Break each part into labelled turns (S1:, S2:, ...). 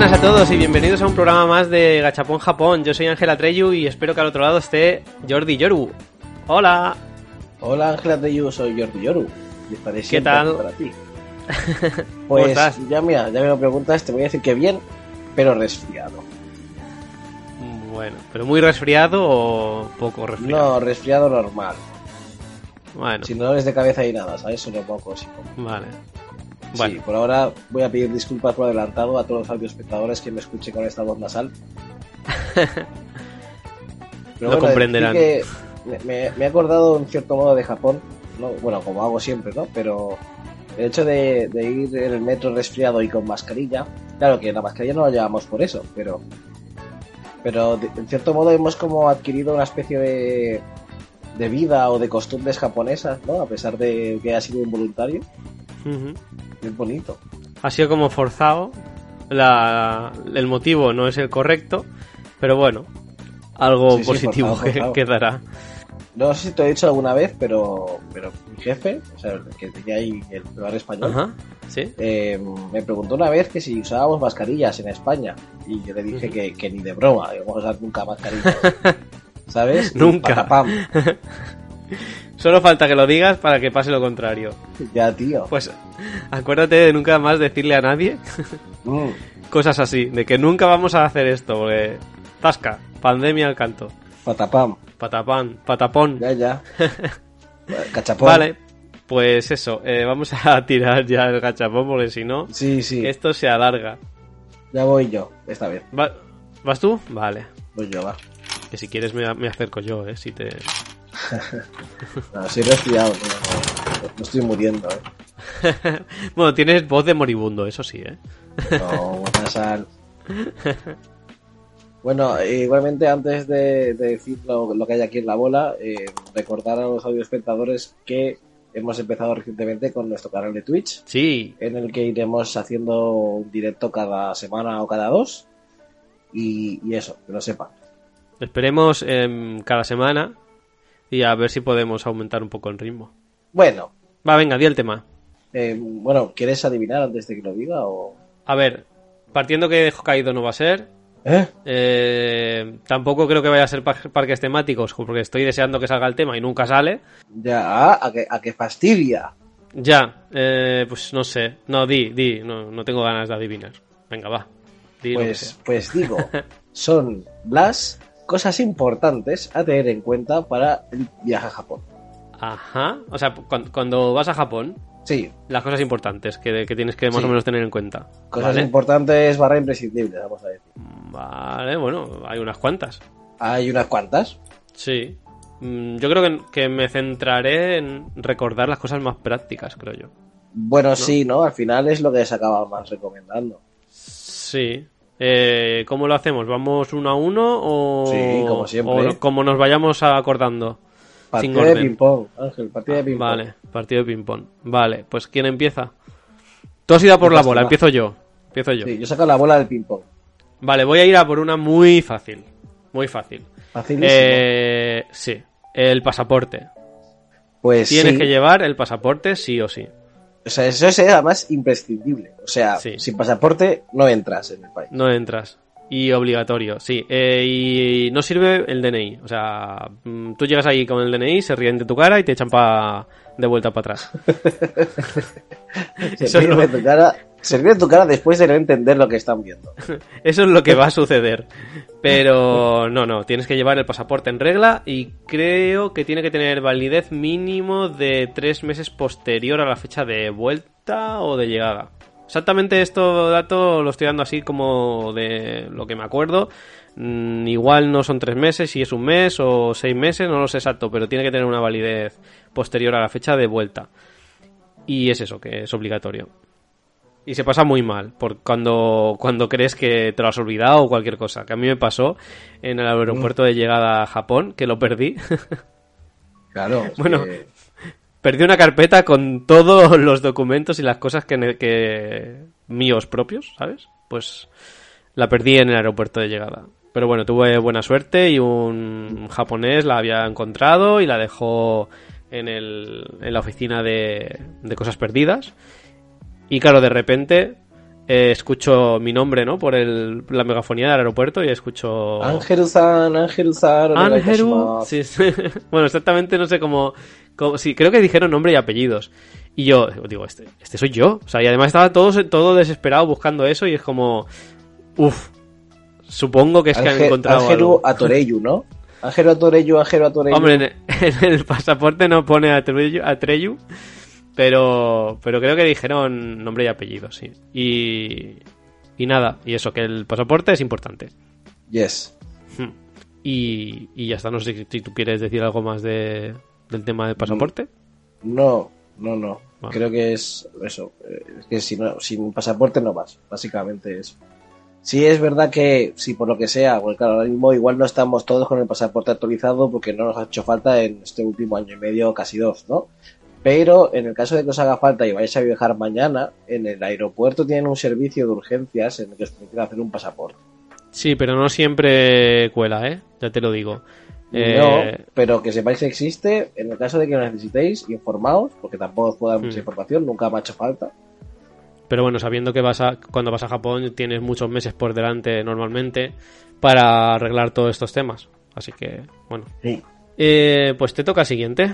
S1: Buenas a todos y bienvenidos a un programa más de Gachapón Japón. Yo soy Ángela Treyu y espero que al otro lado esté Jordi Yoru. Hola.
S2: Hola Ángela Treyu, soy Jordi Yoru. Siempre
S1: tal?
S2: para ti.
S1: ¿Cómo
S2: Pues
S1: estás?
S2: ya mira, ya me lo preguntas, te voy a decir que bien, pero resfriado.
S1: Bueno, pero muy resfriado o poco resfriado.
S2: No, resfriado normal.
S1: Bueno,
S2: Sin dolores de cabeza y nada, ¿sabes? Solo poco, sí.
S1: vale.
S2: Sí,
S1: Bueno,
S2: por ahora voy a pedir disculpas por adelantado a todos los audioespectadores que me escuchen con esta voz nasal.
S1: Lo comprenderán.
S2: decir que me, me- he acordado en cierto modo de Japón, ¿no? bueno, como hago siempre, ¿no? Pero el hecho de, de ir en el metro resfriado y con mascarilla, claro que la mascarilla no la llevamos por eso, pero pero de- en cierto modo hemos como adquirido una especie de, de vida o de costumbres japonesas, ¿no? A pesar de que ha sido involuntario,
S1: ujú.
S2: Es bonito.
S1: ha sido como forzado. La, el motivo no es el correcto, pero bueno, algo
S2: Sí, sí,
S1: positivo
S2: forzado,
S1: que quedará.
S2: No sé si te lo he dicho alguna vez, pero, pero mi jefe, o sea, el que tenía ahí el lugar español,
S1: Ajá, sí.
S2: eh, me preguntó una vez que si usábamos mascarillas en España. Y yo le dije que, que ni de broma, que vamos a usar nunca mascarillas. ¿Sabes?
S1: Nunca.
S2: patapam.
S1: Solo falta que lo digas para que pase lo contrario.
S2: Ya, tío.
S1: Pues acuérdate de nunca más decirle a nadie
S2: Mm,
S1: cosas así, de que nunca vamos a hacer esto, porque tasca, pandemia al canto,
S2: patapam.
S1: patapán, patapón.
S2: Ya, ya. Cachapón.
S1: Vale, pues eso, eh, vamos a tirar ya el gachapón porque si no,
S2: Sí, sí.
S1: esto se alarga.
S2: Ya voy yo, vez.
S1: Va- ¿Vas tú? Vale.
S2: Voy yo, va.
S1: Que si quieres me, me acerco yo, eh, si te...
S2: No, soy resfriado, no, no estoy muriendo, eh.
S1: bueno, tienes voz de moribundo, eso sí, eh.
S2: No. Bueno, igualmente antes de, de decir lo, lo que hay aquí en la bola, eh, recordar a los audioespectadores que hemos empezado recientemente con nuestro canal de Twitch,
S1: Sí,
S2: en el que iremos haciendo un directo cada semana o cada dos. Y, y eso, que lo sepan.
S1: esperemos em, cada semana y a ver si podemos aumentar un poco el ritmo.
S2: Bueno,
S1: Va, venga, di el tema.
S2: eh, bueno, ¿quieres adivinar antes de que lo diga o...?
S1: A ver, partiendo que Hokkaido no va a ser,
S2: ¿Eh?
S1: eh, tampoco creo que vaya a ser par- parques temáticos, porque estoy deseando que salga el tema y nunca sale.
S2: Ya, a que, a que fastidia.
S1: Ya, eh, pues no sé. No, di, di, no, no tengo ganas de adivinar. Venga, va. Di
S2: Pues, pues digo, son las cosas importantes a tener en cuenta para el viaje a Japón.
S1: Ajá. O sea, cuando, cuando vas a Japón,
S2: Sí,
S1: las cosas importantes que, que tienes que más
S2: Sí.
S1: o menos tener en cuenta.
S2: cosas
S1: Vale.
S2: importantes barra imprescindibles, vamos a decir.
S1: Vale, bueno, hay unas cuantas.
S2: Hay unas cuantas.
S1: Sí. Mm, Yo creo que, que me centraré en recordar las cosas más prácticas, creo yo.
S2: Bueno, sí, ¿no? Al final es lo que se acaba más recomendando.
S1: Sí. Eh, ¿Cómo lo hacemos? ¿Vamos uno a uno o,
S2: Sí, como siempre.
S1: o como nos vayamos acordando?
S2: Partido de ping-pong, Ángel, partido de ping-pong.
S1: Vale, partido de ping-pong. Vale, pues ¿quién empieza? Tú has ido a por la bola, empiezo yo. Empiezo yo.
S2: Sí, yo saco la bola del ping-pong.
S1: Vale, voy a ir a por una muy fácil. Muy fácil.
S2: Facilísimo.
S1: Eh, sí, el pasaporte.
S2: pues
S1: Tienes
S2: sí.
S1: que llevar el pasaporte sí o sí.
S2: O sea, eso es además imprescindible. O sea,
S1: Sí.
S2: sin pasaporte no entras en el país.
S1: No entras. Y obligatorio, sí. Eh, y no sirve el DNI. O sea, mm, tú llegas ahí con el DNI, se ríen de tu cara y te echan pa de vuelta para atrás.
S2: Se ríen de tu cara, se ríen de tu cara después de no entender lo que están viendo.
S1: Eso es lo que va a suceder. Pero no, no, tienes que llevar el pasaporte en regla y creo que tiene que tener validez mínimo de tres meses posterior a la fecha de vuelta o de llegada. Exactamente esto dato lo estoy dando así como de lo que me acuerdo. Mm, igual no son tres meses, si es un mes o seis meses, no lo sé exacto, pero tiene que tener una validez posterior a la fecha de vuelta. Y es eso, que es obligatorio. Y se pasa muy mal, por cuando, cuando crees que te lo has olvidado o cualquier cosa. Que a mí me pasó en el aeropuerto de llegada a Japón, que lo perdí.
S2: Claro.
S1: Bueno,
S2: que-
S1: Perdí una carpeta con todos los documentos y las cosas que, que míos propios, ¿sabes? Pues la perdí en el aeropuerto de llegada. Pero bueno, tuve buena suerte y un japonés la había encontrado y la dejó en, el, en la oficina de, de cosas perdidas. Y claro, de repente eh, escucho mi nombre, ¿no? Por el, la megafonía del aeropuerto y escucho...
S2: Angeru-san,
S1: Angeru.
S2: onegaishimasu.
S1: Sí, sí. bueno, exactamente no sé cómo, cómo- Sí, creo que dijeron nombre y apellidos. Y yo digo, este, este soy yo. O sea, y además estaba todo, todo desesperado buscando eso y es como. Uff. Supongo que es que han encontrado.
S2: Angeru
S1: algo.
S2: Atoreyu, ¿no? Angeru Atoreyu, Angeru Atoreyu.
S1: Hombre, en el, en el pasaporte no pone Atreyu, Atreyu, pero, pero creo que dijeron nombre y apellido, sí. Y, y nada, y eso, que el pasaporte es importante.
S2: Yes.
S1: Hmm. Y, y ya está, no sé si, tú quieres decir algo más de, del tema del pasaporte.
S2: No, no, no.
S1: Vale.
S2: Creo que es eso. eh, Es que si no, sin pasaporte no vas. Básicamente eso. Sí es verdad que, si por lo que sea, porque claro, ahora mismo igual no estamos todos con el pasaporte actualizado porque no nos ha hecho falta en este último año y medio, casi dos, ¿no? Pero en el caso de que os haga falta y vayáis a viajar mañana, en el aeropuerto tienen un servicio de urgencias en el que os permiten hacer un pasaporte.
S1: Sí, pero no siempre cuela, ¿eh? Ya te lo digo. Eh,
S2: No, pero que sepáis que existe, en el caso de que lo necesitéis, informaos, porque tampoco os puedo dar mucha
S1: Mm.
S2: información, nunca me ha hecho falta.
S1: Pero bueno, sabiendo que vas a, cuando vas a Japón tienes muchos meses por delante normalmente para arreglar todos estos temas. Así que, bueno.
S2: Sí.
S1: Eh, pues te toca siguiente.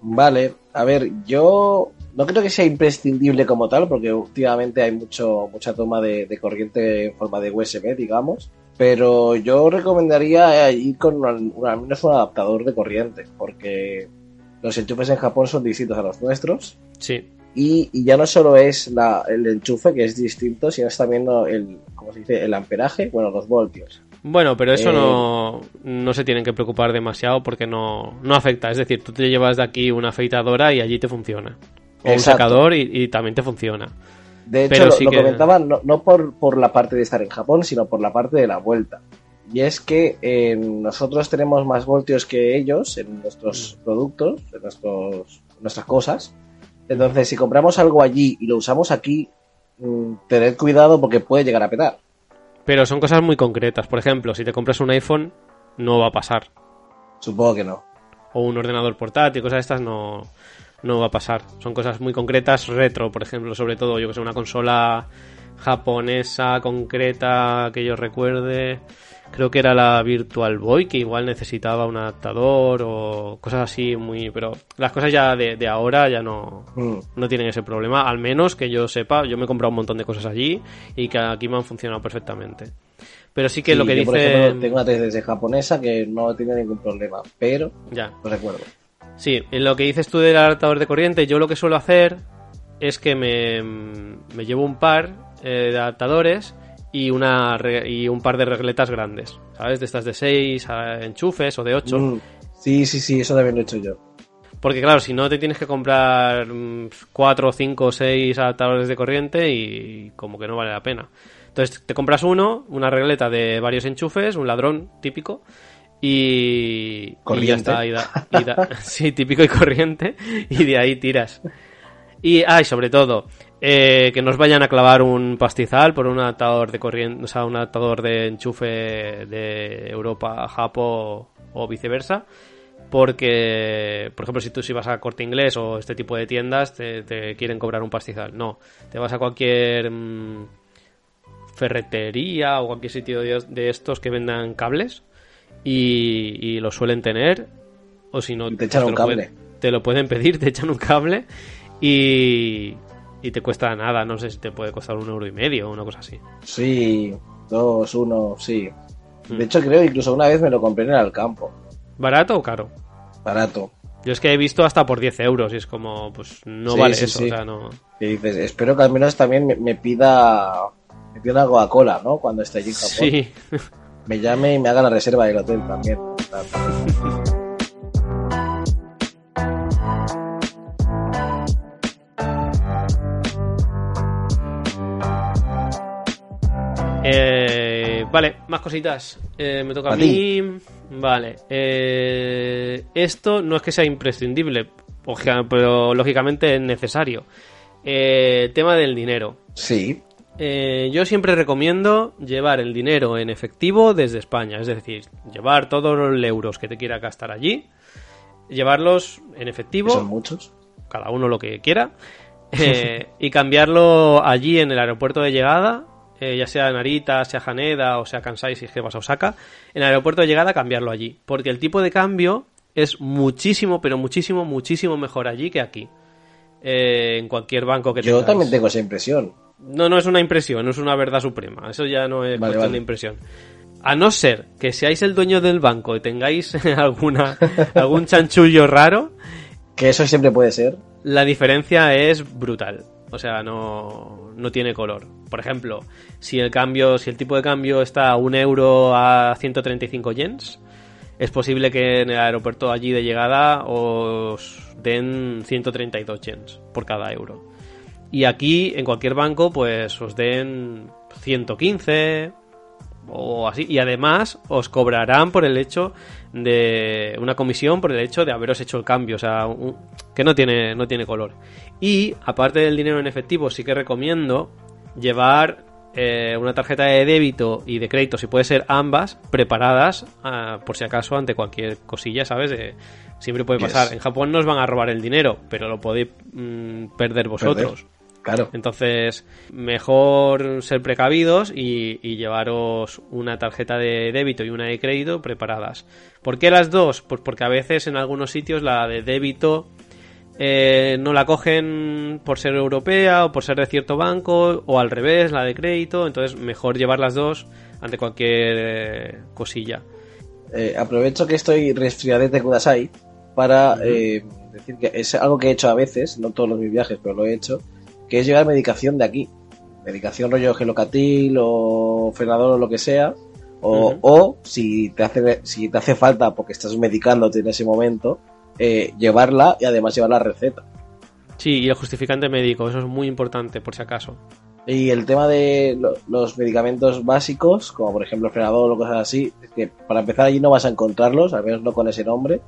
S2: Vale, a ver, yo no creo que sea imprescindible como tal, porque últimamente hay mucho mucha toma de, de corriente en forma de USB, digamos. Pero yo recomendaría ir con un- un- al menos un adaptador de corriente, porque los enchufes en Japón son distintos a los nuestros.
S1: Sí.
S2: Y, y ya no solo es la, el enchufe que es distinto, sino es también el, ¿cómo se dice? el amperaje, bueno, los voltios.
S1: Bueno, pero eso
S2: Eh,
S1: no, no se tienen que preocupar demasiado porque no, no afecta. Es decir, tú te llevas de aquí una afeitadora y allí te funciona. O un secador y, y también te funciona.
S2: De hecho,
S1: Pero
S2: lo,
S1: sí
S2: lo
S1: que-
S2: comentaba no, no por, por la parte de estar en Japón, sino por la parte de la vuelta. Y es que eh, nosotros tenemos más voltios que ellos en nuestros productos, en nuestros, nuestras cosas. Entonces, si compramos algo allí y lo usamos aquí, mm, tened cuidado porque puede llegar a petar.
S1: Pero son cosas muy concretas. Por ejemplo, si te compras un iPhone, no va a pasar.
S2: Supongo que no.
S1: o un ordenador portátil, cosas de estas no, no va a pasar. Son cosas muy concretas, retro, por ejemplo, sobre todo, yo que sé, una consola japonesa concreta que yo recuerde. Creo que era la Virtual Boy, que igual necesitaba un adaptador o cosas así muy... Pero las cosas ya de, de ahora ya no,
S2: Mm.
S1: no tienen ese problema, al menos que yo sepa. Yo me he comprado un montón de cosas allí y que aquí me han funcionado perfectamente. Pero sí que
S2: Sí,
S1: lo que
S2: por
S1: dice...
S2: ejemplo, tengo una 3DS japonesa que no tiene ningún problema, pero
S1: Ya.
S2: no recuerdo.
S1: Sí, en lo que dices tú del adaptador de corriente, yo lo que suelo hacer es que me, me llevo un par eh, de adaptadores y, una, y un par de regletas grandes, ¿sabes? De estas de 6 enchufes o de 8.
S2: Mm. Sí, sí, sí, eso también lo he hecho yo.
S1: Porque claro, si no te tienes que comprar 4, 5 o 6 adaptadores de corriente y como que no vale la pena. Entonces te compras uno, una regleta de varios enchufes, un ladrón típico y, y
S2: Corriente.
S1: ya está. y da- y da- sí, típico y corriente y de ahí tiras. Y, ah, y sobre todo, eh, que nos vayan a clavar un pastizal por un adaptador de corriente, o sea, un adaptador de enchufe de Europa a Japo o viceversa. Porque, por ejemplo, si tú si vas a corte inglés o este tipo de tiendas, te, te quieren cobrar un pastizal. No, te vas a cualquier mm, ferretería o cualquier sitio de, de estos que vendan cables y, y lo suelen tener. O si no,
S2: te echan
S1: pues
S2: un cable.
S1: pueden- te lo pueden pedir, te echan un cable y, y te cuesta nada. No sé si te puede costar un euro y medio o una cosa así.
S2: Sí, dos, uno, sí. De hecho, creo incluso una vez me lo compré en el campo.
S1: ¿Barato o caro?
S2: Barato.
S1: Yo es que he visto hasta por 10 euros y es como, pues no
S2: Sí,
S1: vale
S2: sí,
S1: eso,
S2: sí.
S1: o sea, no...
S2: Y dices, espero que al menos también me, me pida me pida una Coca-Cola, ¿no? Cuando esté allí en Japón.
S1: Sí,
S2: Me llame y me haga la reserva del hotel también.
S1: Eh, vale, más cositas. Eh, me toca a
S2: A
S1: mí. Vale. eh, esto no es que sea imprescindible, pero lógicamente es necesario. Eh, tema del dinero.
S2: Sí,
S1: Eh, yo siempre recomiendo llevar el dinero en efectivo desde España, es decir, llevar todos los euros que te quiera gastar allí, llevarlos en efectivo,
S2: son muchos.
S1: cada uno lo que quiera, y cambiarlo allí en el aeropuerto de llegada, eh, ya sea Narita, sea Haneda o sea Kansai si es que vas a Osaka, en el aeropuerto de llegada cambiarlo allí, porque el tipo de cambio es muchísimo, pero muchísimo, muchísimo mejor allí que aquí. Eh, en cualquier banco que
S2: Yo también tengo esa impresión.
S1: No, no es una impresión, no es una verdad suprema. Eso ya no es
S2: Vale,
S1: cuestión
S2: vale.
S1: de impresión. A no ser que seáis el dueño del banco y tengáis alguna algún chanchullo raro,
S2: Que eso siempre puede ser.
S1: la diferencia es brutal. O sea, no, no tiene color. Por ejemplo, si el cambio, si el tipo de cambio está a un euro a 135 yens, es posible que en el aeropuerto allí de llegada os den 132 yens por cada euro. Y aquí, en cualquier banco, pues os den 115 o así. Y además os cobrarán por el hecho de una comisión por el hecho de haberos hecho el cambio. O sea, que no tiene, no tiene color. Y aparte del dinero en efectivo, sí que recomiendo llevar eh, una tarjeta de débito y de crédito, si puede ser ambas, preparadas ah, por si acaso ante cualquier cosilla, ¿sabes? De- siempre puede
S2: Yes.
S1: pasar. En Japón no os van a robar el dinero, pero lo podéis mm, perder vosotros.
S2: Claro.
S1: Entonces, mejor ser precavidos y, y llevaros una tarjeta de débito y una de crédito preparadas. ¿Por qué las dos? Pues porque a veces en algunos sitios la de débito eh, no la cogen por ser europea o por ser de cierto banco o al revés, la de crédito. Entonces, mejor llevar las dos ante cualquier eh, cosilla.
S2: Eh, aprovecho que estoy resfriadete Kudasai para eh, decir que es algo que he hecho a veces, no todos los mis viajes, pero lo he hecho, que es llevar medicación de aquí. Medicación rollo gelocatil o frenador o lo que sea. O, o si te hace si te hace falta porque estás medicándote en ese momento, eh, llevarla y además llevar la receta.
S1: Sí, y el justificante médico, eso es muy importante por si acaso.
S2: Y el tema de lo- los medicamentos básicos, como por ejemplo el frenador o cosas así, es que para empezar allí no vas a encontrarlos, al menos no con ese nombre,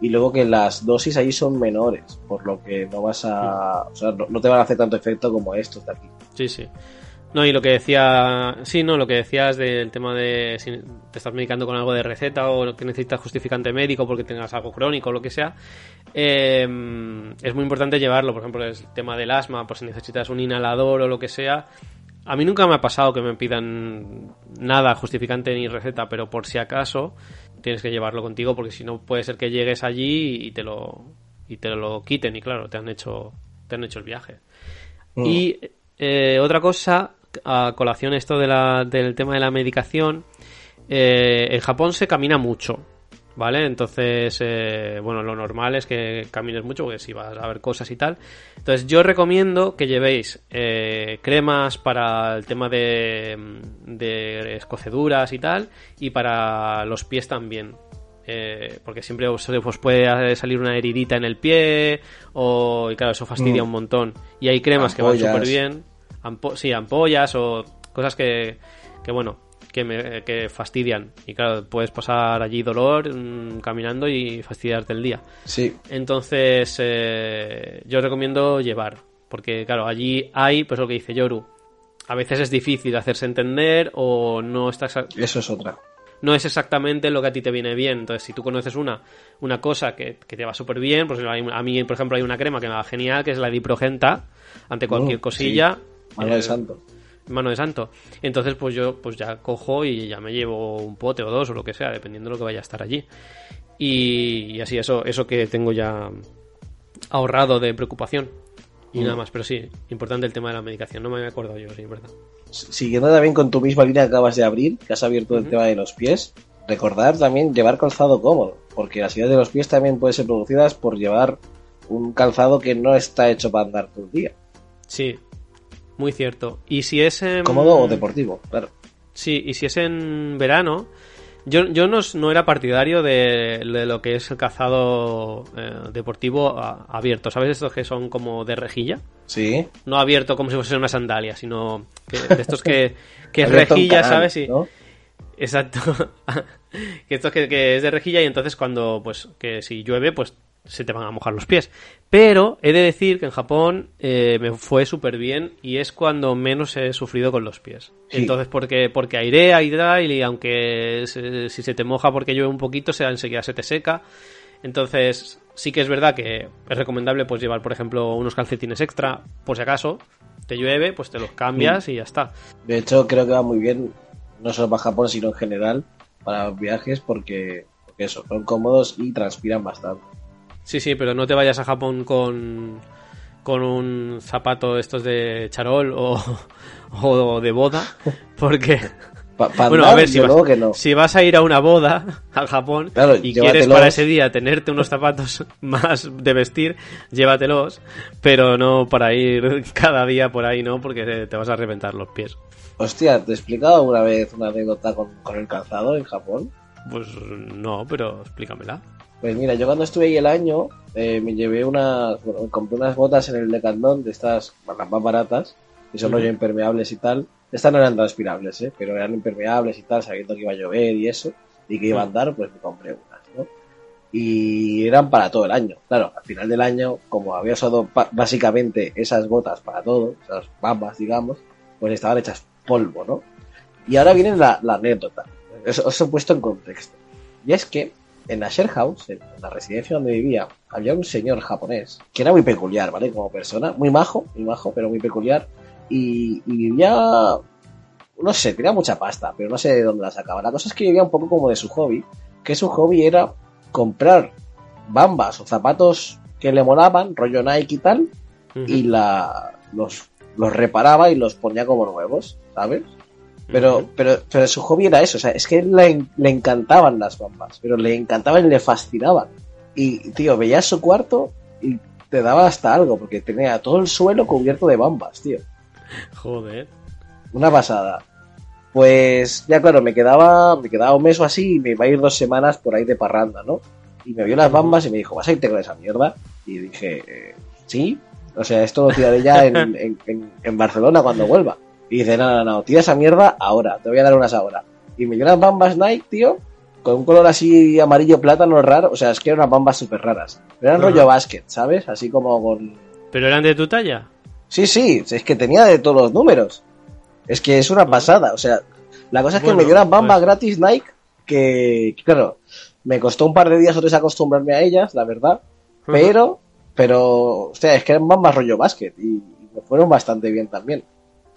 S2: y luego que las dosis ahí son menores, por lo que no vas a, o sea, no, no te van a hacer tanto efecto como estos de aquí.
S1: Sí, sí. No, y lo que decía, sí, no, lo que decías del tema de si te estás medicando con algo de receta o que necesitas justificante médico porque tengas algo crónico o lo que sea, eh, es muy importante llevarlo. Por ejemplo, el tema del asma, pues si necesitas un inhalador o lo que sea. A mí nunca me ha pasado que me pidan nada, justificante ni receta, pero por si acaso tienes que llevarlo contigo porque si no puede ser que llegues allí y te lo y te lo quiten y claro, te han hecho te han hecho el viaje. Y eh, otra cosa, a colación esto del tema de la medicación, eh, en Japón se camina mucho, ¿vale? Entonces, eh, bueno, lo normal es que camines mucho porque si vas a ver cosas y tal. Entonces, yo recomiendo que llevéis cremas para el tema de, de escoceduras y tal, y para los pies también. Eh, porque siempre os, os puede salir una heridita en el pie o y claro eso fastidia
S2: Mm.
S1: un montón. Y hay cremas que van súper bien Ampo- sí ampollas o cosas que, que bueno que, me, que fastidian. Y claro puedes pasar allí dolor mm, caminando y fastidiarte el día.
S2: Sí,
S1: entonces eh, yo recomiendo llevar porque claro allí hay pues lo que dice Yoru. A veces es difícil hacerse entender o no está exa-
S2: eso es otra.
S1: No es exactamente lo que a ti te viene bien. Entonces, si tú conoces una, una cosa que, que te va súper bien, pues a mí, por ejemplo, hay una crema que me va genial, que es la diprogenta, ante cualquier
S2: Mm,
S1: cosilla.
S2: sí. Mano de
S1: eh,
S2: santo.
S1: Mano de santo. Entonces, pues yo pues ya cojo y ya me llevo un pote o dos o lo que sea, dependiendo de lo que vaya a estar allí. Y, y así, eso, eso que tengo ya ahorrado de preocupación. Y
S2: Mm.
S1: nada más, pero sí, importante el tema de la medicación. No me había acordado yo, sí, verdad.
S2: Siguiendo también con tu misma línea que acabas de abrir, que has abierto el tema de los pies, recordar también llevar calzado cómodo, porque las ideas de los pies también pueden ser producidas por llevar un calzado que no está hecho para andar todo el día.
S1: Sí, muy cierto. Y si es en...
S2: Cómodo o deportivo, claro.
S1: Sí, y si es en verano, yo, yo no, no era partidario de, de lo que es el calzado eh, deportivo a- abierto. ¿Sabes estos que son como de rejilla?
S2: Sí.
S1: No abierto como si fuese una sandalia, sino que, de estos que, que es rejilla,
S2: canal,
S1: ¿sabes?
S2: ¿no?
S1: Exacto. que esto que, que es de rejilla y entonces cuando, pues, que si llueve, pues se te van a mojar los pies. Pero he de decir que en Japón eh, me fue súper bien y es cuando menos he sufrido con los pies.
S2: Sí.
S1: Entonces, porque, porque airea y tal, y aunque se- si se te moja porque llueve un poquito, se, enseguida se te seca. Entonces, sí que es verdad que es recomendable pues llevar, por ejemplo, unos calcetines extra, por si acaso te llueve, pues te los cambias y ya está.
S2: De hecho, creo que va muy bien, no solo para Japón, sino en general, para los viajes, porque, porque eso, son cómodos y transpiran bastante.
S1: Sí, sí, pero no te vayas a Japón con, con un zapato de estos de charol o, o de boda, porque...
S2: Pa- pa
S1: bueno, a ver, si vas,
S2: luego que no.
S1: si vas a ir a una boda a Japón
S2: Claro,
S1: y quieres para ese día tenerte unos zapatos más de vestir, llévatelos, pero no para ir cada día por ahí, ¿no? Porque te vas a reventar los pies.
S2: Hostia, ¿te he explicado alguna vez una anécdota con, con el calzado en Japón?
S1: Pues no, pero explícamela.
S2: Pues mira, yo cuando estuve ahí el año, eh, me llevé unas, bueno, compré unas botas en el Decathlon de estas, las más baratas, que son rollo impermeables y tal. Estas no eran transpirables, ¿eh? pero eran impermeables y tal, sabiendo que iba a llover y eso, y que iba a andar, pues me compré unas, ¿no? Y eran para todo el año. Claro, al final del año, como había usado básicamente esas botas para todo, esas bambas, digamos, pues estaban hechas polvo, ¿no? Y ahora viene la, la anécdota. Os he puesto en contexto. Y es que en la share house, en la residencia donde vivía, había un señor japonés que era muy peculiar, ¿vale? Como persona, muy majo, muy majo, pero muy peculiar. Y, y vivía, no sé, tenía mucha pasta, pero no sé de dónde la sacaba. La cosa es que vivía un poco como de su hobby, que su hobby era comprar bambas o zapatos que le molaban, rollo Nike y tal, y la, los, los reparaba y los ponía como nuevos, ¿sabes? Pero, pero, pero su hobby era eso, o sea, es que le, le encantaban las bambas, pero le encantaban y le fascinaban. Y, tío, veías su cuarto y te daba hasta algo, porque tenía todo el suelo cubierto de bambas, tío.
S1: Joder.
S2: Una pasada. Pues, ya claro, me quedaba, me quedaba un mes o así y me iba a ir dos semanas por ahí de parranda, ¿no? Y me vio las bambas y me dijo, ¿vas a irte con esa mierda? Y dije, sí. O sea, esto lo tiraré ya en, en, en- en Barcelona cuando vuelva. Y dice, no, no, no, tira esa mierda ahora, te voy a dar unas ahora. Y me dio unas bambas Nike, tío, con un color así amarillo plátano raro. O sea, es que eran unas bambas súper raras. Pero eran rollo basket, ¿sabes? Así como con...
S1: ¿Pero eran de tu talla?
S2: Sí, sí, es que tenía de todos los números. Es que es una pasada, o sea, la cosa es que
S1: Bueno,
S2: me dio una bamba
S1: pues-
S2: gratis Nike que, claro, me costó un par de días o tres acostumbrarme a ellas, la verdad, pero, pero, o sea, es que eran bambas rollo básquet y me fueron bastante bien también.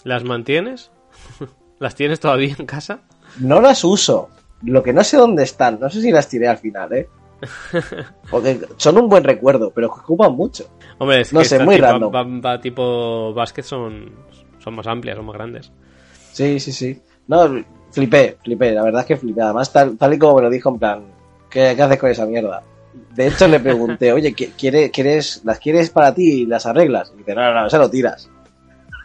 S1: ¿Las mantienes? ¿Las tienes todavía en casa?
S2: No las uso, lo que no sé dónde están, no sé si las tiré al final, ¿eh? Porque son un buen recuerdo, pero ocupan mucho.
S1: Hombre, es
S2: No
S1: que
S2: sé, muy
S1: tipo,
S2: random.
S1: bamba tipo básquet son, son más amplias, son más grandes.
S2: Sí, sí, sí. No, flipé, flipé, la verdad es que flipé. Además, tal, tal y como me lo dijo, en plan, ¿qué, qué haces con esa mierda? De hecho, le pregunté, oye, ¿qui- ¿quieres, quieres, ¿las quieres para ti y las arreglas? Y dice, no, no, no, eso lo tiras.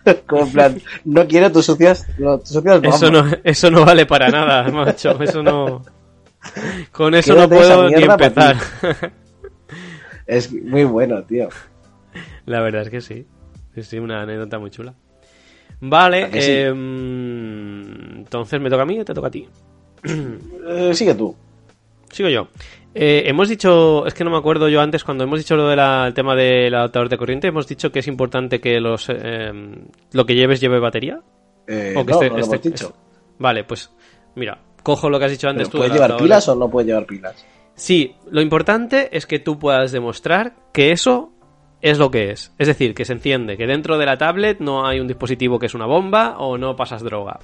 S2: como en plan, no quiero tus sucias, no, tus sucias
S1: Eso no, eso no vale para nada, macho. Eso no. Con eso no
S2: Quédate
S1: puedo ni empezar.
S2: Es muy bueno, tío.
S1: La verdad es que sí. Sí, sí, una anécdota muy chula. Vale, mm, entonces me toca a mí o te toca a ti.
S2: Eh, sigue tú.
S1: Sigo yo. Eh, hemos dicho, es que no me acuerdo yo antes, cuando hemos dicho lo del tema del adaptador de corriente, hemos dicho que es importante que los eh, lo que lleves lleve batería.
S2: Eh,
S1: O que
S2: no,
S1: esté-
S2: no lo hemos
S1: esté-
S2: dicho.
S1: Vale, pues mira, cojo lo que has dicho antes tú.
S2: ¿Puedes
S1: del
S2: llevar pilas o no puedes llevar pilas?
S1: Sí, lo importante es que tú puedas demostrar que eso es lo que es. Es decir, que se entiende que dentro de la tablet no hay un dispositivo que es una bomba o no pasas droga.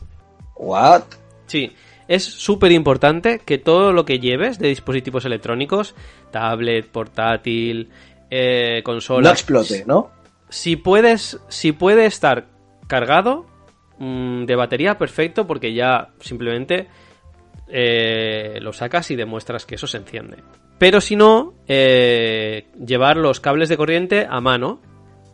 S2: ¿What?
S1: Sí, es súper importante que todo lo que lleves de dispositivos electrónicos, tablet, portátil, eh, consola,
S2: No explote, ¿no?
S1: si puedes, si puede estar cargado mm, de batería, perfecto, porque ya simplemente eh, lo sacas y demuestras que eso se enciende. Pero si no, eh, llevar los cables de corriente a mano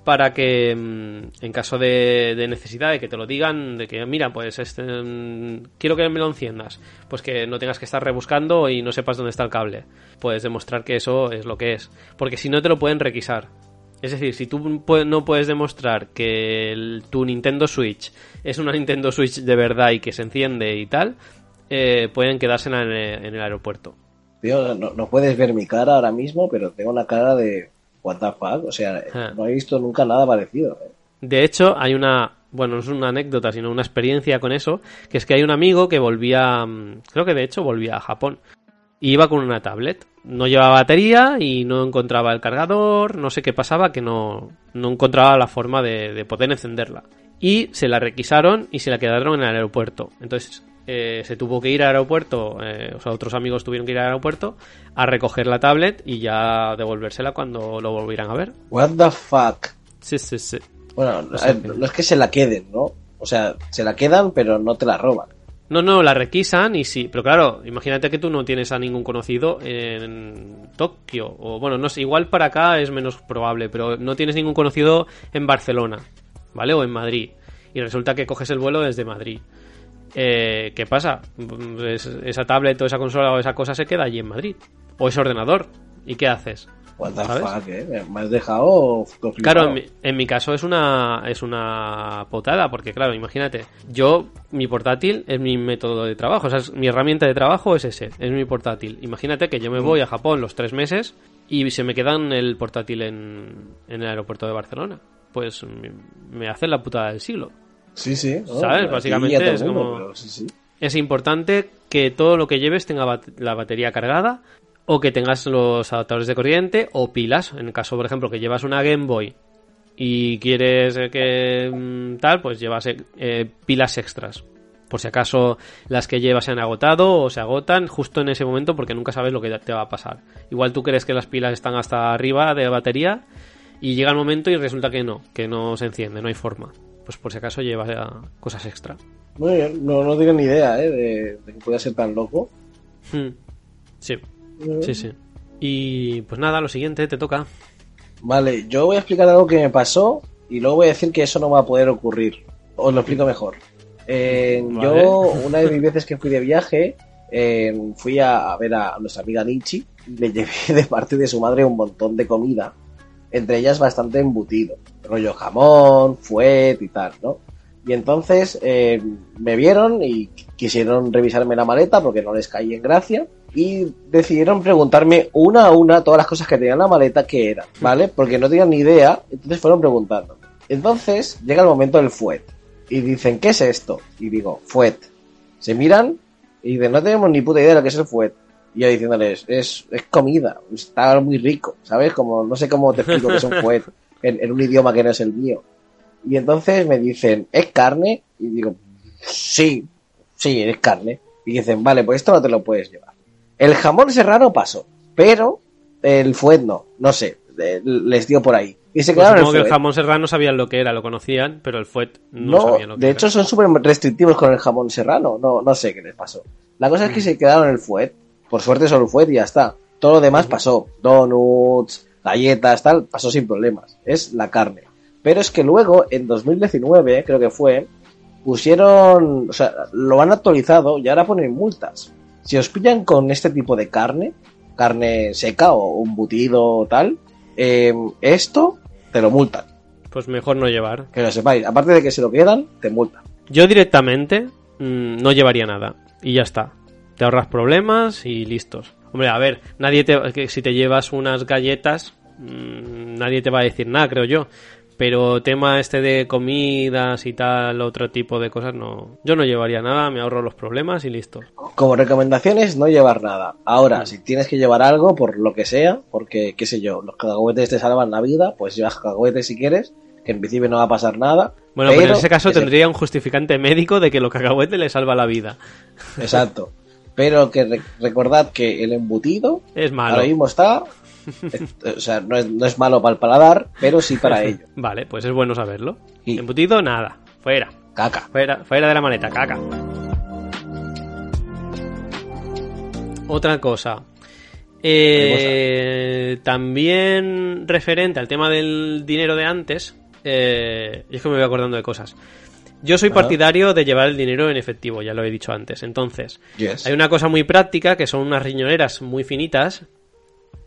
S1: para que mm, en caso de, necesidad de que te lo digan, de que mira, pues este, mm, quiero que me lo enciendas, pues que no tengas que estar rebuscando y no sepas dónde está el cable. Puedes demostrar que eso es lo que es, porque si no te lo pueden requisar. Es decir, si tú no puedes demostrar que tu Nintendo Switch es una Nintendo Switch de verdad y que se enciende y tal, eh, pueden quedarse en el, en el aeropuerto.
S2: Tío, no, no puedes ver mi cara ahora mismo, pero tengo una cara de what the fuck. O sea,
S1: Ah.
S2: no he visto nunca nada parecido. ¿eh?
S1: De hecho, hay una, bueno, no es una anécdota, sino una experiencia con eso, que es que hay un amigo que volvía, mm, creo que de hecho volvía a Japón, y iba con una tablet. No llevaba batería y no encontraba el cargador, no sé qué pasaba, que no, no encontraba la forma de, de poder encenderla. Y se la requisaron y se la quedaron en el aeropuerto. Entonces eh, se tuvo que ir al aeropuerto, eh, o sea, otros amigos tuvieron que ir al aeropuerto a recoger la tablet y ya devolvérsela cuando lo volvieran a ver.
S2: What the fuck.
S1: Sí, sí, sí.
S2: Bueno, ver,
S1: pero-
S2: no es que se la queden, ¿no? O sea, se la quedan, pero no te la roban.
S1: No, no, la requisan y sí. Pero claro, imagínate que tú no tienes a ningún conocido en Tokio. O bueno, no sé, igual para acá es menos probable, pero no tienes ningún conocido en Barcelona, ¿vale? O en Madrid. Y resulta que coges el vuelo desde Madrid. Eh, ¿Qué pasa? Es- esa tablet o esa consola o esa cosa se queda allí en Madrid. O ese ordenador. ¿Y qué haces?
S2: What the fuck, ¿eh? Me has dejado.
S1: Claro, en mi, en mi caso es una, es una potada, porque claro, imagínate, yo, mi portátil es mi método de trabajo, o sea, es- mi herramienta de trabajo es ese, es mi portátil. Imagínate que yo me voy a Japón los tres meses y se me quedan el portátil en, en el aeropuerto de Barcelona. Pues me, me hacen la putada del siglo.
S2: Sí, sí. ¿no?
S1: ¿Sabes? Básicamente es
S2: mundo,
S1: como-
S2: pero sí, sí.
S1: Es importante que todo lo que lleves tenga bat- la batería cargada o que tengas los adaptadores de corriente o pilas. En el caso, por ejemplo, que llevas una Game Boy y quieres eh, que mm, tal, pues llevas eh, eh, pilas extras. Por si acaso las que llevas se han agotado o se agotan justo en ese momento porque nunca sabes lo que te va a pasar. Igual tú crees que las pilas están hasta arriba de la batería y llega el momento y resulta que no, que no se enciende, no hay forma. Pues por si acaso llevas eh, cosas extra.
S2: Muy bien, no, no tengo ni idea, ¿eh? De, de que pueda ser tan loco.
S1: Hmm. Sí, sí, sí. Y pues nada, lo siguiente te toca.
S2: Vale, yo voy a explicar algo que me pasó y luego voy a decir que eso no va a poder ocurrir. Os lo explico mejor. Eh,
S1: Vale.
S2: Yo, una de mis veces que fui de viaje, eh, fui a, a ver a nuestra amiga Nichi y le llevé de parte de su madre un montón de comida, entre ellas bastante embutido, rollo jamón, fuet y tal, ¿no? Y entonces eh, me vieron y quisieron revisarme la maleta porque no les caí en gracia y decidieron preguntarme una a una todas las cosas que tenía en la maleta que eran, ¿vale? Porque no tenían ni idea, entonces fueron preguntando. Entonces llega el momento del fuet y dicen, ¿qué es esto? Y digo, fuet. Se miran y dicen, no tenemos ni puta idea de lo que es el fuet. Y yo diciéndoles, es, es comida, está muy rico, ¿sabes? Como, no sé cómo te explico que es un fuet en, en un idioma que no es el mío. Y entonces me dicen, ¿es carne? Y digo, sí, sí, es carne. Y dicen, vale, pues esto no te lo puedes llevar. El jamón serrano pasó, pero el fuet no, no sé, les dio por ahí. Y se
S1: Pues
S2: quedaron
S1: que
S2: el
S1: el
S2: fuet.
S1: jamón serrano sabían lo que era, lo conocían, pero el fuet no,
S2: No,
S1: sabían lo que
S2: de
S1: era.
S2: hecho son súper restrictivos con el jamón serrano, no, no sé qué les pasó. La cosa es
S1: Mm.
S2: que se quedaron el fuet, por suerte solo el fuet y ya está. Todo lo demás pasó, donuts, galletas, tal, pasó sin problemas. Es la carne. Pero es que luego, en 2019, creo que fue, pusieron, o sea, lo han actualizado y ahora ponen multas. Si os pillan con este tipo de carne, carne seca o embutido o tal, eh, esto te lo multan.
S1: Pues mejor no llevar.
S2: Que lo sepáis. Aparte de que se lo quedan, te multan.
S1: Yo directamente mm, no llevaría nada. Y ya está. Te ahorras problemas y listos. Hombre, a ver, nadie te, si te llevas unas galletas, mm, nadie te va a decir nada, creo yo. Pero tema este de comidas y tal, otro tipo de cosas, no. Yo no llevaría nada, me ahorro los problemas y listo.
S2: Como recomendaciones, no llevar nada. Ahora, si tienes que llevar algo, por lo que sea, porque, qué sé yo, los cacahuetes te salvan la vida, pues llevas cacahuetes si quieres, que en principio no va a pasar nada.
S1: Bueno, pero, en ese caso
S2: se-
S1: tendría un justificante médico de que lo cacahuete le salva la vida.
S2: Exacto. Pero que re- recordad que el embutido
S1: Es malo.
S2: ahora mismo está... eh, o sea, no es, no es malo para el paladar, pero sí para ello.
S1: Vale, pues es bueno saberlo. Embutido, nada. Fuera.
S2: Caca.
S1: Fuera, fuera de la maleta, caca. Otra cosa. Eh, también referente al tema del dinero de antes, eh, y es que me voy acordando de cosas. Yo soy partidario de llevar el dinero en efectivo, ya lo he dicho antes. Entonces,
S2: Yes.
S1: hay una cosa muy práctica que son unas riñoneras muy finitas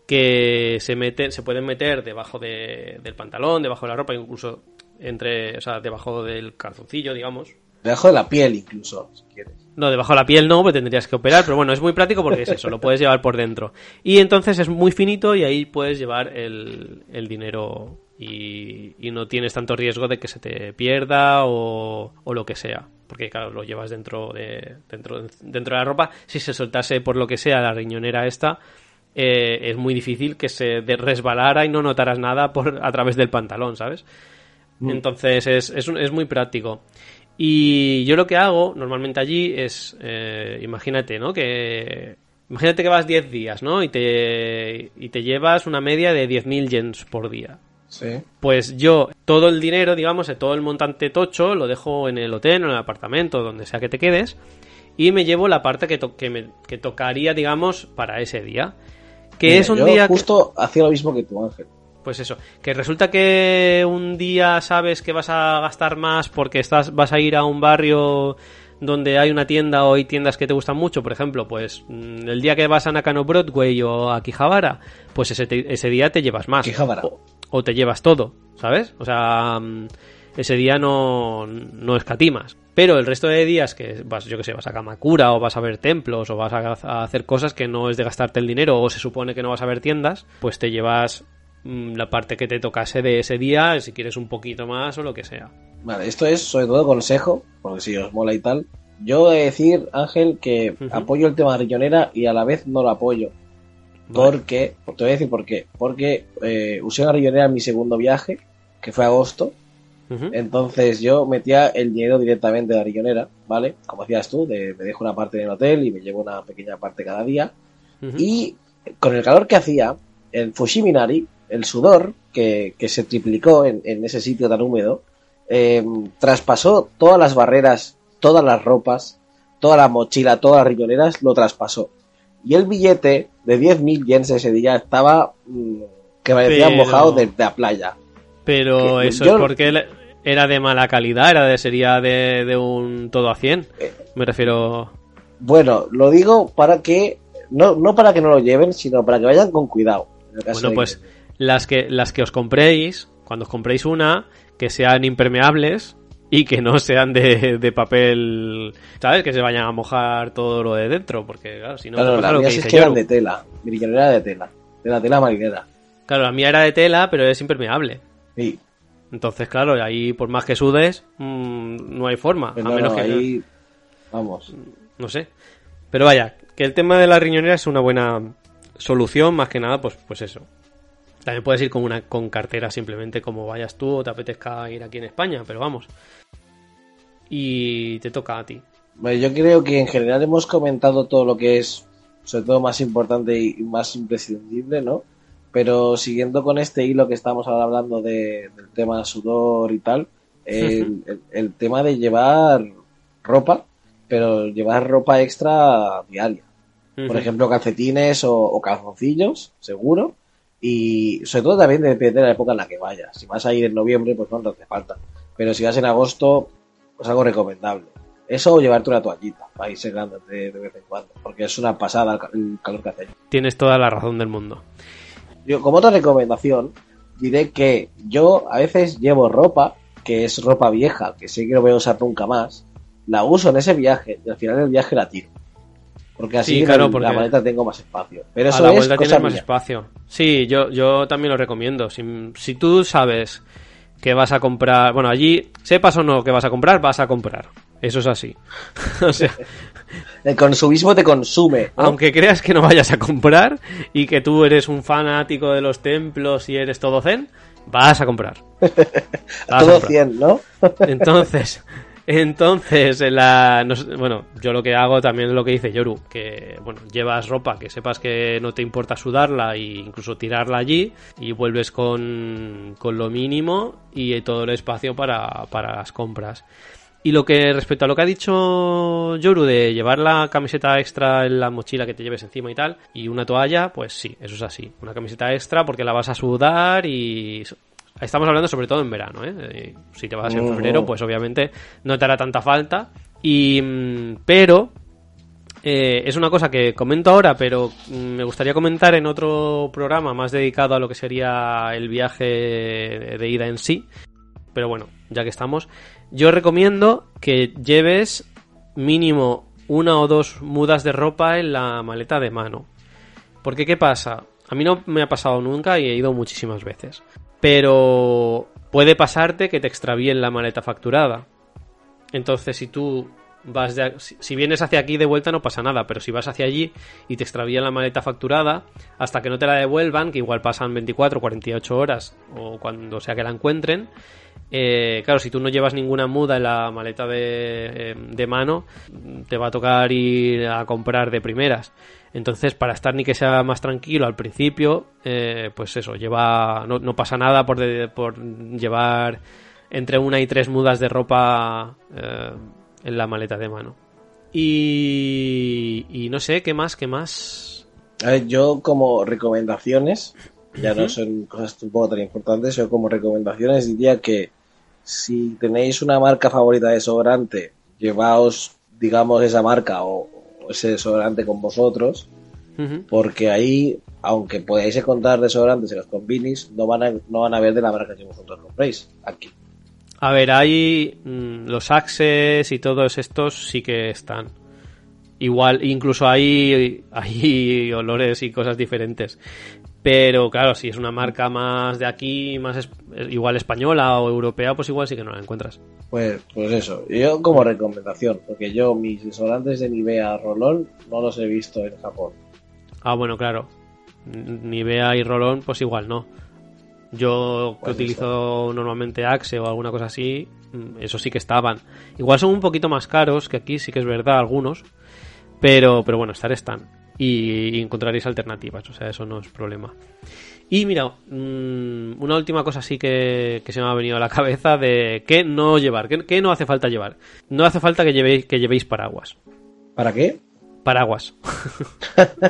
S1: que se meten, se pueden meter debajo de- del pantalón, debajo de la ropa, incluso entre, o sea, debajo del calzoncillo, digamos.
S2: Debajo de la piel incluso, si quieres.
S1: No, debajo de la piel no, porque tendrías que operar, pero bueno, es muy práctico porque es eso, lo puedes llevar por dentro. Y entonces es muy finito y ahí puedes llevar el, el dinero y, y no tienes tanto riesgo de que se te pierda o, o lo que sea. Porque claro, lo llevas dentro de, dentro, dentro de la ropa. Si se soltase por lo que sea la riñonera esta, eh, es muy difícil que se resbalara y no notaras nada por, a través del pantalón, ¿sabes? Entonces es, es, es muy práctico. Y yo lo que hago normalmente allí es, eh, imagínate, ¿no? Que imagínate que vas 10 días, ¿no? Y te, y te llevas una media de 10.000 yens por día.
S2: Sí.
S1: Pues yo todo el dinero, digamos, todo el montante tocho lo dejo en el hotel, en el apartamento, donde sea que te quedes, y me llevo la parte que, to- que, me, que tocaría, digamos, para ese día. Que
S2: Mira,
S1: es un
S2: yo
S1: día... que-
S2: justo hacía lo mismo que tú, Ángel.
S1: pues eso, que resulta que un día sabes que vas a gastar más porque estás, vas a ir a un barrio donde hay una tienda o hay tiendas que te gustan mucho, por ejemplo, pues mm, el día que vas a Nakano Broadway o a Quijabara, pues ese, te- ese día te llevas más. O, o te llevas todo, ¿sabes? O sea, mm, ese día no, no escatimas. Pero el resto de días que vas, yo que sé, vas a Kamakura o vas a ver templos o vas a, hacer cosas que no es de gastarte el dinero o se supone que no vas a ver tiendas, pues te llevas mm, la parte que te tocase de ese día, si quieres un poquito más o lo que sea.
S2: Vale, esto es sobre todo consejo, porque si os mola y tal. Yo he de decir, Ángel, que apoyo el tema de riñonera y a la vez no lo apoyo.
S1: Vale.
S2: Porque, te voy a decir por qué. Porque eh, usé una riñonera en mi segundo viaje, que fue agosto. Entonces yo metía el dinero directamente de la riñonera, ¿vale? Como decías tú, de, me dejo una parte en el hotel y me llevo una pequeña parte cada día. Y con el calor que hacía, el Fushiminari, el sudor que, que se triplicó en, en ese sitio tan húmedo, eh, traspasó todas las barreras, todas las ropas, toda la mochila, todas las riñoneras, lo traspasó. Y el billete de 10.000 yens ese día estaba mm, que parecía
S1: Pero-
S2: mojado de, de la playa.
S1: Pero
S2: que
S1: eso
S2: yo-
S1: es porque era de mala calidad, era de, sería de, de un todo a 100.
S2: Eh.
S1: Me refiero...
S2: Bueno, lo digo para que, no, no para que no lo lleven, sino para que vayan con cuidado.
S1: Bueno, pues
S2: que-
S1: las que, las que os compréis, cuando os compréis una, que sean impermeables y que no sean de, de papel, ¿sabes? Que se vayan a mojar todo lo de dentro, porque claro, si no,
S2: Claro,
S1: que
S2: mías es que eran de tela. Mi riñonera era de tela. De la tela marinera.
S1: Claro, la mía era de tela, pero es impermeable.
S2: Sí,
S1: Entonces, claro, ahí por más que sudes, mm, no hay forma.
S2: pero
S1: a
S2: no,
S1: menos
S2: no,
S1: que...
S2: ahí, vamos.
S1: no sé. Pero vaya, que el tema de la riñonera es una buena solución, más que nada, pues, pues eso. También puedes ir con una con cartera simplemente como vayas tú o te apetezca ir aquí en España, pero vamos. Y te toca a ti.
S2: Bueno, yo creo que en general hemos comentado todo lo que es, sobre todo más importante y más imprescindible, ¿no? Pero siguiendo con este hilo que estamos ahora hablando de- del tema sudor y tal, el, el- el tema de llevar ropa, pero llevar ropa extra diaria. Por ejemplo, calcetines o, o calzoncillos, seguro. Y sobre todo también depende de la época en la que vayas. Si vas a ir en noviembre, pues no te hace falta. Pero si vas en agosto, pues algo recomendable. Eso o llevarte una toallita para ir secándote de vez en cuando. Porque es una pasada el ca- el calor que hace.
S1: Tienes toda la razón del mundo.
S2: Yo, como otra recomendación, diré que yo a veces llevo ropa, que es ropa vieja, que sé que no voy a usar nunca más. La uso en ese viaje y al final del viaje la tiro. Porque así
S1: Sí,
S2: en
S1: claro,
S2: el-
S1: porque
S2: la maleta tengo más espacio. Pero
S1: a
S2: eso
S1: la
S2: es
S1: vuelta
S2: cosa
S1: tienes más espacio. Sí, yo, yo también lo recomiendo. Si, si tú sabes que vas a comprar, bueno, allí, sepas o no que vas a comprar, vas a comprar. Eso es así. o sea,
S2: El consumismo te consume. ¿no?
S1: aunque creas que no vayas a comprar y que tú eres un fanático de los templos y eres todo zen, vas a comprar. Vas a
S2: Todo
S1: comprar.
S2: 100, ¿no?
S1: Entonces, entonces, en la, bueno, yo lo que hago también es lo que dice Yoru, que, bueno, llevas ropa que sepas que no te importa sudarla e incluso tirarla allí y vuelves con, con lo mínimo y todo el espacio para, para las compras. Y lo que respecto a lo que ha dicho Yoru de llevar la camiseta extra en la mochila que te lleves encima y tal, y una toalla, pues sí, eso es así. Una camiseta extra porque la vas a sudar y estamos hablando sobre todo en verano, ¿eh? Si te vas en febrero, pues obviamente no te hará tanta falta. Y mm, pero eh, es una cosa que comento ahora, pero mm, me gustaría comentar en otro programa más dedicado a lo que sería el viaje de ida en sí. Pero bueno, ya que estamos, yo recomiendo que lleves mínimo una o dos mudas de ropa en la maleta de mano. Porque ¿qué pasa? A mí no me ha pasado nunca y he ido muchísimas veces. Pero puede pasarte que te extravíen la maleta facturada. Entonces, si tú vas si vienes hacia aquí de vuelta no pasa nada, pero si vas hacia allí y te extravían la maleta facturada, hasta que no te la devuelvan, que igual pasan 24 o 48 horas o cuando sea que la encuentren, eh, claro, si tú no llevas ninguna muda en la maleta de, eh, mano, te va a tocar ir a comprar de primeras. Entonces, para estar ni que sea más tranquilo al principio, eh, pues eso, lleva no, no pasa nada por, por, llevar entre una y tres mudas de ropa en la maleta de mano. Y, y no sé, ¿qué más? ¿Qué más?
S2: A ver, yo como recomendaciones, ya no son cosas tampoco tan importantes, yo como recomendaciones diría que si tenéis una marca favorita de desodorante, llevaos, digamos, esa marca o, ese desodorante con vosotros, porque ahí, aunque podáis encontrar desodorantes en los combinis, no van a, no van a ver de la marca que vosotros compréis aquí.
S1: A ver, hay mm, los Axes y todos estos sí que están. Igual, incluso hay, hay olores y cosas diferentes. Pero claro, si es una marca más de aquí, más igual española o europea, pues igual sí que no la encuentras.
S2: Pues, pues eso, yo como recomendación, porque yo mis desodorantes de Nivea Rolón no los he visto en Japón.
S1: Ah, bueno, claro. Nivea y Rolón, pues igual no. Yo que pues utilizo normalmente Axe o alguna cosa así, mm, eso sí que estaban. Igual son un poquito más caros que aquí, sí que es verdad, algunos. Pero, pero bueno, estar están. Y, encontraréis alternativas, o sea, eso no es problema. Y mira, mm, una última cosa así que, se me ha venido a la cabeza de qué no llevar, qué, no hace falta llevar. No hace falta que llevéis, que llevéis paraguas.
S2: ¿Para qué?
S1: Paraguas.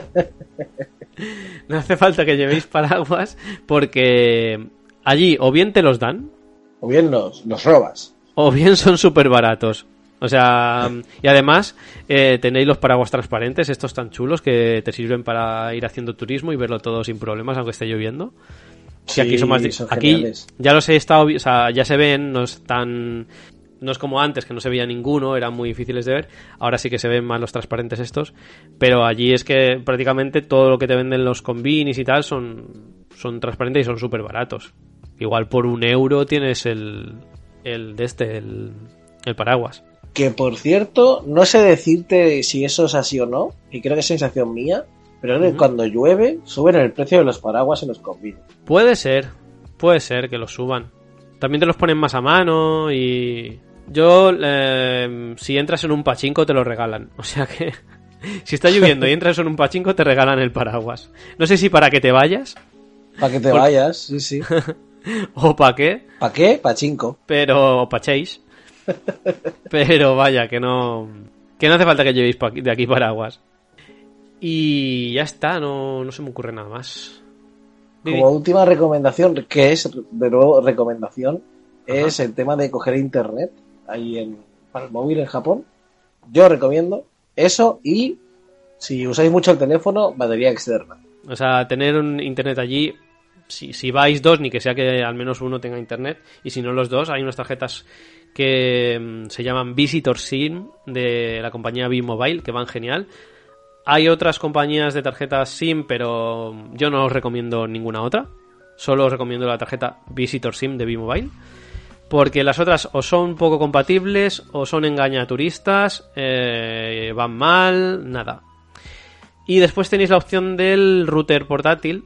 S1: no hace falta que llevéis paraguas porque allí o bien te los dan.
S2: O bien los, los robas.
S1: O bien son súper baratos. O sea, y además eh, tenéis los paraguas transparentes, estos tan chulos que te sirven para ir haciendo turismo y verlo todo sin problemas, aunque esté lloviendo.
S2: Sí, aquí son más
S1: aquí ya los he estado, o sea, ya se ven, no están no es como antes que no se veía ninguno, eran muy difíciles de ver. Ahora sí que se ven más los transparentes estos, pero allí es que prácticamente todo lo que te venden los combinis y tal son son transparentes y son súper baratos. Igual por un euro tienes el el de este el, el paraguas.
S2: Que por cierto, no sé decirte si eso es así o no, y creo que es sensación mía, pero cuando llueve suben el precio de los paraguas en los combinis.
S1: Puede ser, puede ser que los suban. También te los ponen más a mano y yo, eh, si entras en un pachinko, te lo regalan. O sea que, si está lloviendo y entras en un pachinko, te regalan el paraguas. No sé si para que te vayas.
S2: Para que te vayas, sí, sí.
S1: o para qué.
S2: ¿Para qué? Pachinko.
S1: Pero, pachéis. Pero vaya, que no. Que no hace falta que llevéis de aquí paraguas. Y ya está, no, no se me ocurre nada más.
S2: Como última recomendación, que es de nuevo recomendación, es el tema de coger internet ahí en, para el móvil en Japón. Yo recomiendo eso y si usáis mucho el teléfono, batería externa.
S1: O sea, tener un internet allí, si, si vais dos, ni que sea que al menos uno tenga internet, y si no los dos, hay unas tarjetas que mm, se llaman Visitor SIM de la compañía B-Mobile, que van genial. Hay otras compañías de tarjetas SIM, pero yo no os recomiendo ninguna otra. Solo os recomiendo la tarjeta Visitor SIM de B-Mobile porque las otras o son poco compatibles o son engañaturistas, eh, van mal, nada. Y después tenéis la opción del router portátil,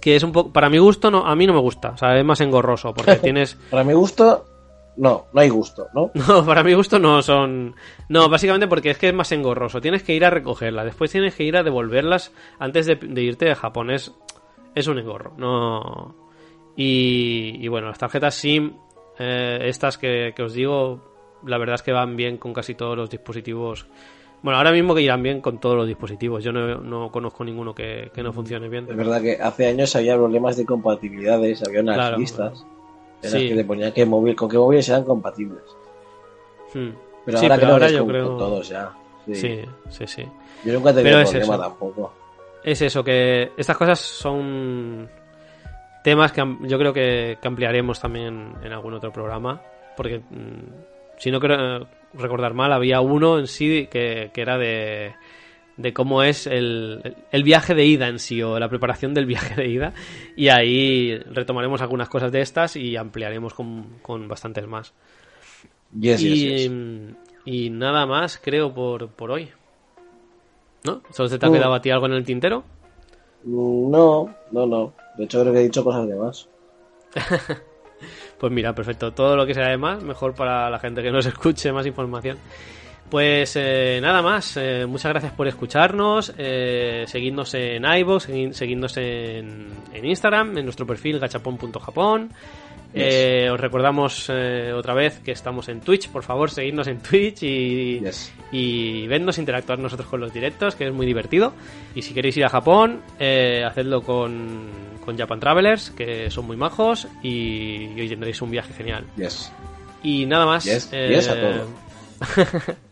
S1: que es un poco, para mi gusto, no, a mí no me gusta, o sea, es más engorroso, porque tienes...
S2: para mi gusto, no, no hay gusto, ¿no?
S1: No, para mi gusto no son... No, básicamente porque es que es más engorroso, tienes que ir a recogerlas, después tienes que ir a devolverlas antes de, irte de Japón, es, es un engorro, no... Y, y bueno, las tarjetas SIM eh, estas que, os digo, la verdad es que van bien con casi todos los dispositivos. Bueno, ahora mismo que irán bien con todos los dispositivos. Yo no, no conozco ninguno que, que, no funcione bien.
S2: Es verdad que hace años había problemas de compatibilidades, había unas
S1: Claro.
S2: listas en
S1: Sí.
S2: las que te ponían qué móvil, con qué móviles eran compatibles.
S1: Hmm.
S2: Pero
S1: Sí,
S2: ahora
S1: pero
S2: creo
S1: ahora
S2: que
S1: yo
S2: con,
S1: creo-
S2: con todos ya. Sí.
S1: Sí, sí, sí.
S2: Yo nunca he tenido
S1: Pero
S2: problema tampoco.
S1: Es eso, que estas cosas son temas que yo creo que, que ampliaremos también en algún otro programa. Porque, mm, si no creo recordar mal, había uno en sí que, que era de, de cómo es el, el viaje de ida en sí, o la preparación del viaje de ida. Y ahí retomaremos algunas cosas de estas y ampliaremos con, con bastantes más.
S2: Yes,
S1: y,
S2: yes.
S1: y nada más, creo, por, por hoy. ¿No? ¿Solo se te ha
S2: Uh.
S1: quedado a ti algo en el tintero?
S2: No, no, no. De hecho, creo que he dicho cosas de más.
S1: Pues mira, perfecto. Todo lo que sea de más, mejor para la gente que nos escuche más información. Pues eh, nada más. eh, muchas gracias por escucharnos. Eh, seguidnos en iVoox, segui- seguidnos en, en Instagram, en nuestro perfil gachapon.japón. Eh, os recordamos otra vez que estamos en Twitch. Por favor, seguidnos en Twitch y,
S2: Yes.
S1: y vednos interactuar nosotros con los directos, que es muy divertido. Y si queréis ir a Japón, eh, hacedlo con, con Japan Travelers, que son muy majos y, y hoy tendréis un viaje genial.
S2: Yes.
S1: Y nada más.
S2: Yes,
S1: eh,
S2: yes a todo.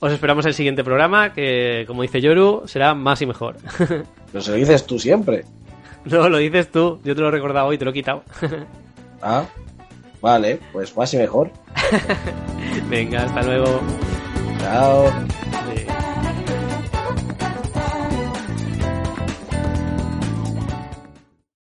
S1: Os esperamos el siguiente programa, que como dice Yoru, será más y mejor.
S2: Pero se lo dices tú siempre.
S1: no, lo dices tú, yo te lo he recordado hoy, te lo he quitado.
S2: Ah, vale, pues más y mejor.
S1: Venga, hasta luego.
S2: Chao.